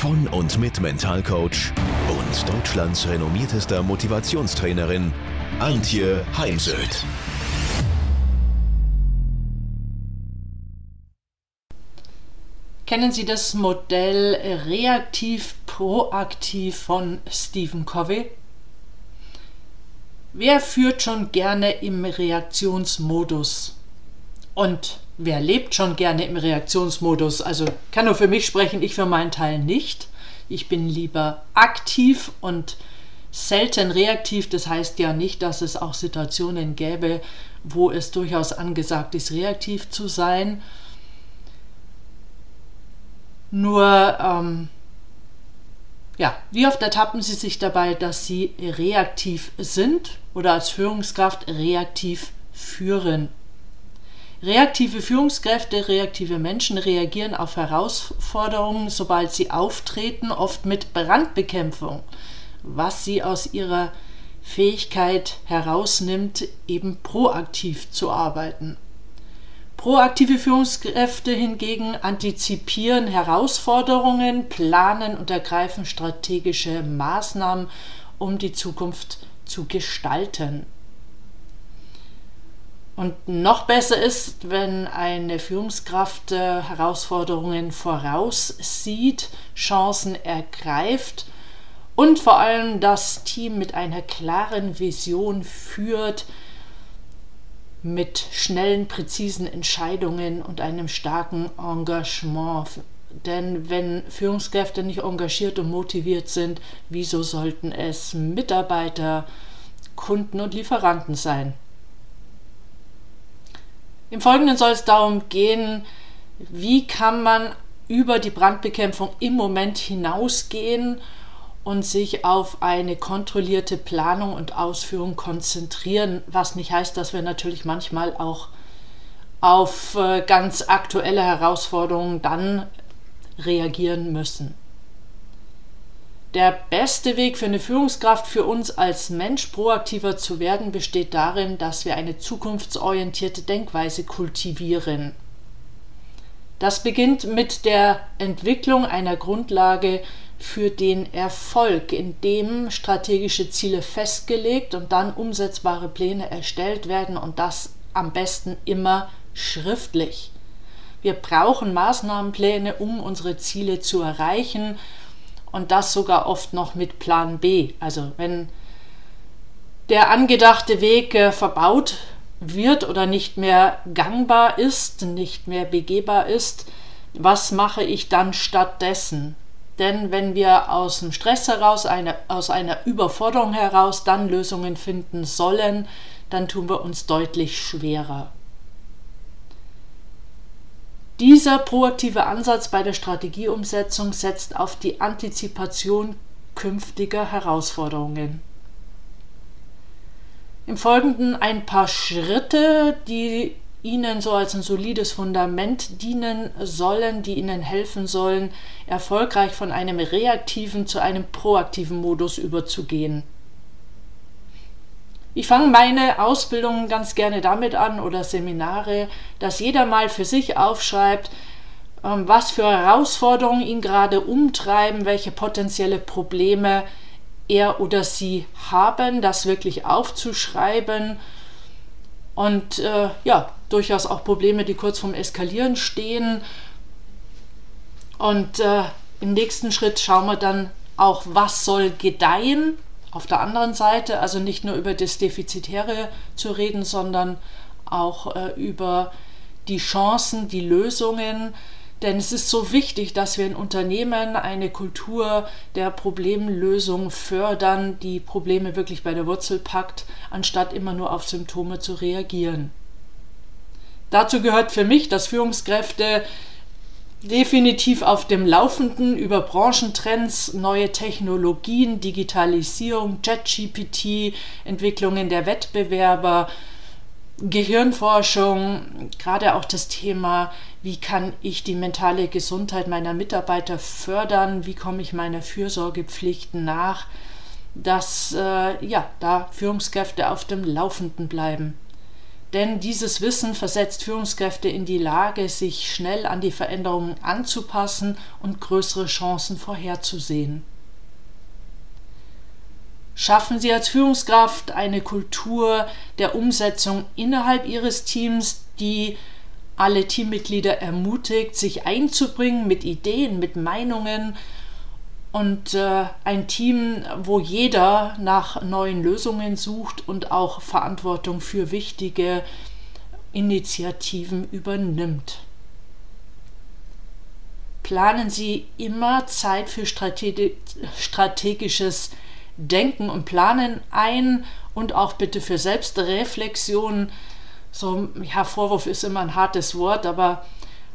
von und mit Mentalcoach und Deutschlands renommiertester Motivationstrainerin Antje Heimsöth. Kennen Sie das Modell reaktiv-proaktiv von Stephen Covey? Wer führt schon gerne im Reaktionsmodus? Und wer lebt schon gerne im Reaktionsmodus? Also kann nur für mich sprechen, ich für meinen Teil nicht. Ich bin lieber aktiv und selten reaktiv. Das heißt ja nicht, dass es auch Situationen gäbe, wo es durchaus angesagt ist, reaktiv zu sein. Nur, ähm, ja, wie oft ertappen Sie sich dabei, dass Sie reaktiv sind oder als Führungskraft reaktiv führen? Reaktive Führungskräfte, reaktive Menschen reagieren auf Herausforderungen, sobald sie auftreten, oft mit Brandbekämpfung, was sie aus ihrer Fähigkeit herausnimmt, eben proaktiv zu arbeiten. Proaktive Führungskräfte hingegen antizipieren Herausforderungen, planen und ergreifen strategische Maßnahmen, um die Zukunft zu gestalten. Und noch besser ist, wenn eine Führungskraft äh, Herausforderungen voraussieht, Chancen ergreift und vor allem das Team mit einer klaren Vision führt, mit schnellen, präzisen Entscheidungen und einem starken Engagement. Denn wenn Führungskräfte nicht engagiert und motiviert sind, wieso sollten es Mitarbeiter, Kunden und Lieferanten sein? Im Folgenden soll es darum gehen, wie kann man über die Brandbekämpfung im Moment hinausgehen und sich auf eine kontrollierte Planung und Ausführung konzentrieren, was nicht heißt, dass wir natürlich manchmal auch auf äh, ganz aktuelle Herausforderungen dann reagieren müssen. Der beste Weg für eine Führungskraft für uns als Mensch proaktiver zu werden besteht darin, dass wir eine zukunftsorientierte Denkweise kultivieren. Das beginnt mit der Entwicklung einer Grundlage für den Erfolg, indem strategische Ziele festgelegt und dann umsetzbare Pläne erstellt werden und das am besten immer schriftlich. Wir brauchen Maßnahmenpläne, um unsere Ziele zu erreichen und das sogar oft noch mit Plan B. Also wenn der angedachte Weg äh, verbaut wird oder nicht mehr gangbar ist, nicht mehr begehbar ist, was mache ich dann stattdessen? Denn wenn wir aus dem Stress heraus, eine, aus einer Überforderung heraus dann Lösungen finden sollen, dann tun wir uns deutlich schwerer. Dieser proaktive Ansatz bei der Strategieumsetzung setzt auf die Antizipation künftiger Herausforderungen. Im Folgenden ein paar Schritte, die Ihnen so als ein solides Fundament dienen sollen, die Ihnen helfen sollen, erfolgreich von einem reaktiven zu einem proaktiven Modus überzugehen. Ich fange meine Ausbildung ganz gerne damit an oder Seminare, dass jeder mal für sich aufschreibt, ähm, was für Herausforderungen ihn gerade umtreiben, welche potenzielle Probleme er oder sie haben, das wirklich aufzuschreiben und äh, ja, durchaus auch Probleme, die kurz vorm Eskalieren stehen. Und äh, im nächsten Schritt schauen wir dann auch, was soll gedeihen auf der anderen Seite, also nicht nur über das Defizitäre zu reden, sondern auch äh, über die Chancen, die Lösungen. Denn es ist so wichtig, dass wir in Unternehmen eine Kultur der Problemlösung fördern, die Probleme wirklich bei der Wurzel packt, anstatt immer nur auf Symptome zu reagieren. Dazu gehört für mich, dass Führungskräfte definitiv auf dem Laufenden über Branchentrends, neue Technologien, Digitalisierung, ChatGPT, Entwicklungen der Wettbewerber, Gehirnforschung, gerade auch das Thema, wie kann ich die mentale Gesundheit meiner Mitarbeiter fördern, wie komme ich meiner Fürsorgepflichten nach, dass äh, ja, da Führungskräfte auf dem Laufenden bleiben. Denn dieses Wissen versetzt Führungskräfte in die Lage, sich schnell an die Veränderungen anzupassen und größere Chancen vorherzusehen. Schaffen Sie als Führungskraft eine Kultur der Umsetzung innerhalb Ihres Teams, die alle Teammitglieder ermutigt, sich einzubringen mit Ideen, mit Meinungen und äh, ein Team, wo jeder nach neuen Lösungen sucht und auch Verantwortung für wichtige Initiativen übernimmt. Planen Sie immer Zeit für Strate strategisches Denken und Planen ein und auch bitte für Selbstreflexion. So, ja, Vorwurf ist immer ein hartes Wort, aber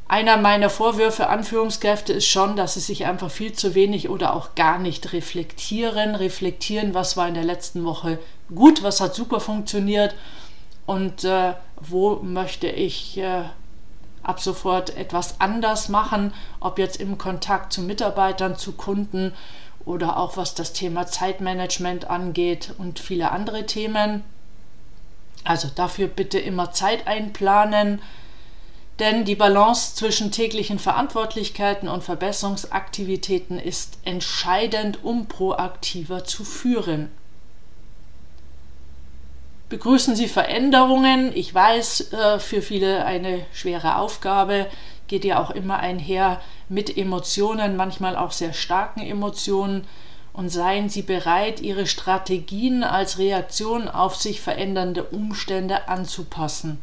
einer meiner Vorwürfe an Führungskräfte ist schon, dass sie sich einfach viel zu wenig oder auch gar nicht reflektieren. Reflektieren, was war in der letzten Woche gut, was hat super funktioniert und äh, wo möchte ich äh, ab sofort etwas anders machen, ob jetzt im Kontakt zu Mitarbeitern, zu Kunden oder auch was das Thema Zeitmanagement angeht und viele andere Themen. Also dafür bitte immer Zeit einplanen denn die Balance zwischen täglichen Verantwortlichkeiten und Verbesserungsaktivitäten ist entscheidend, um proaktiver zu führen. Begrüßen Sie Veränderungen? Ich weiß, äh, für viele eine schwere Aufgabe, geht ja auch immer einher mit Emotionen, manchmal auch sehr starken Emotionen. Und seien Sie bereit, Ihre Strategien als Reaktion auf sich verändernde Umstände anzupassen.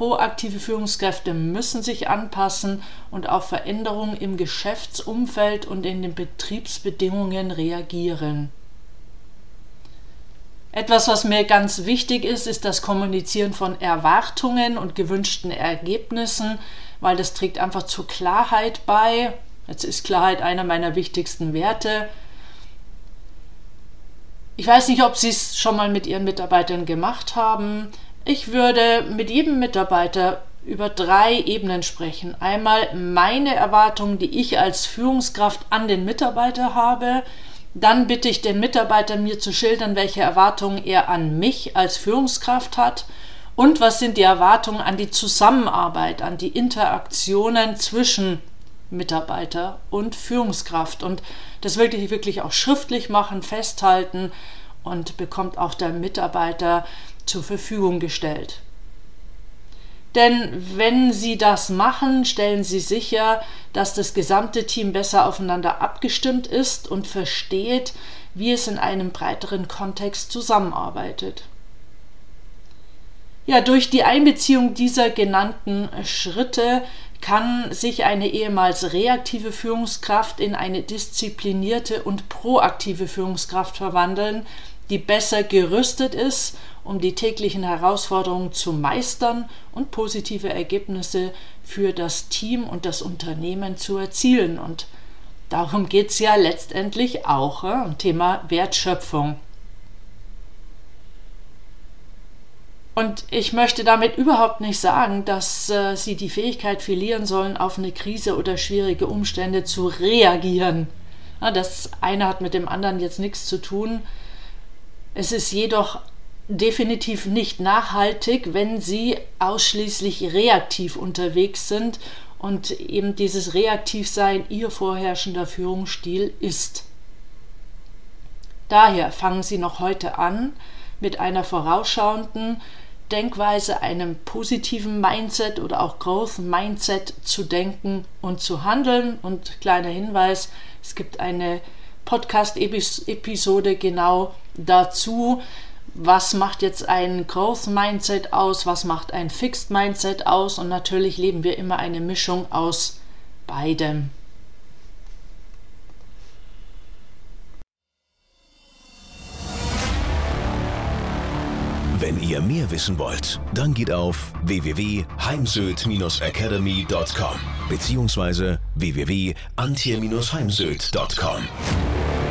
Proaktive Führungskräfte müssen sich anpassen und auf Veränderungen im Geschäftsumfeld und in den Betriebsbedingungen reagieren. Etwas, was mir ganz wichtig ist, ist das Kommunizieren von Erwartungen und gewünschten Ergebnissen, weil das trägt einfach zur Klarheit bei. Jetzt ist Klarheit einer meiner wichtigsten Werte. Ich weiß nicht, ob Sie es schon mal mit Ihren Mitarbeitern gemacht haben. Ich würde mit jedem Mitarbeiter über drei Ebenen sprechen. Einmal meine Erwartungen, die ich als Führungskraft an den Mitarbeiter habe. Dann bitte ich den Mitarbeiter mir zu schildern, welche Erwartungen er an mich als Führungskraft hat und was sind die Erwartungen an die Zusammenarbeit, an die Interaktionen zwischen Mitarbeiter und Führungskraft und das wirklich wirklich auch schriftlich machen, festhalten und bekommt auch der Mitarbeiter zur Verfügung gestellt. Denn wenn Sie das machen, stellen Sie sicher, dass das gesamte Team besser aufeinander abgestimmt ist und versteht, wie es in einem breiteren Kontext zusammenarbeitet. Ja, durch die Einbeziehung dieser genannten Schritte kann sich eine ehemals reaktive Führungskraft in eine disziplinierte und proaktive Führungskraft verwandeln, die besser gerüstet ist, um die täglichen Herausforderungen zu meistern und positive Ergebnisse für das Team und das Unternehmen zu erzielen. Und darum geht es ja letztendlich auch im Thema Wertschöpfung. Und ich möchte damit überhaupt nicht sagen, dass äh, sie die Fähigkeit verlieren sollen, auf eine Krise oder schwierige Umstände zu reagieren. Ja, das eine hat mit dem anderen jetzt nichts zu tun. Es ist jedoch definitiv nicht nachhaltig, wenn sie ausschließlich reaktiv unterwegs sind und eben dieses Reaktivsein ihr vorherrschender Führungsstil ist. Daher fangen Sie noch heute an, mit einer vorausschauenden Denkweise, einem positiven Mindset oder auch Growth Mindset zu denken und zu handeln. Und kleiner Hinweis, es gibt eine Podcast-Episode genau dazu, was macht jetzt ein Growth Mindset aus, was macht ein Fixed Mindset aus und natürlich leben wir immer eine Mischung aus beidem. Wenn ihr mehr wissen wollt, dann geht auf www.heimsöd-academy.com bzw. www.antje-heimsöd.com.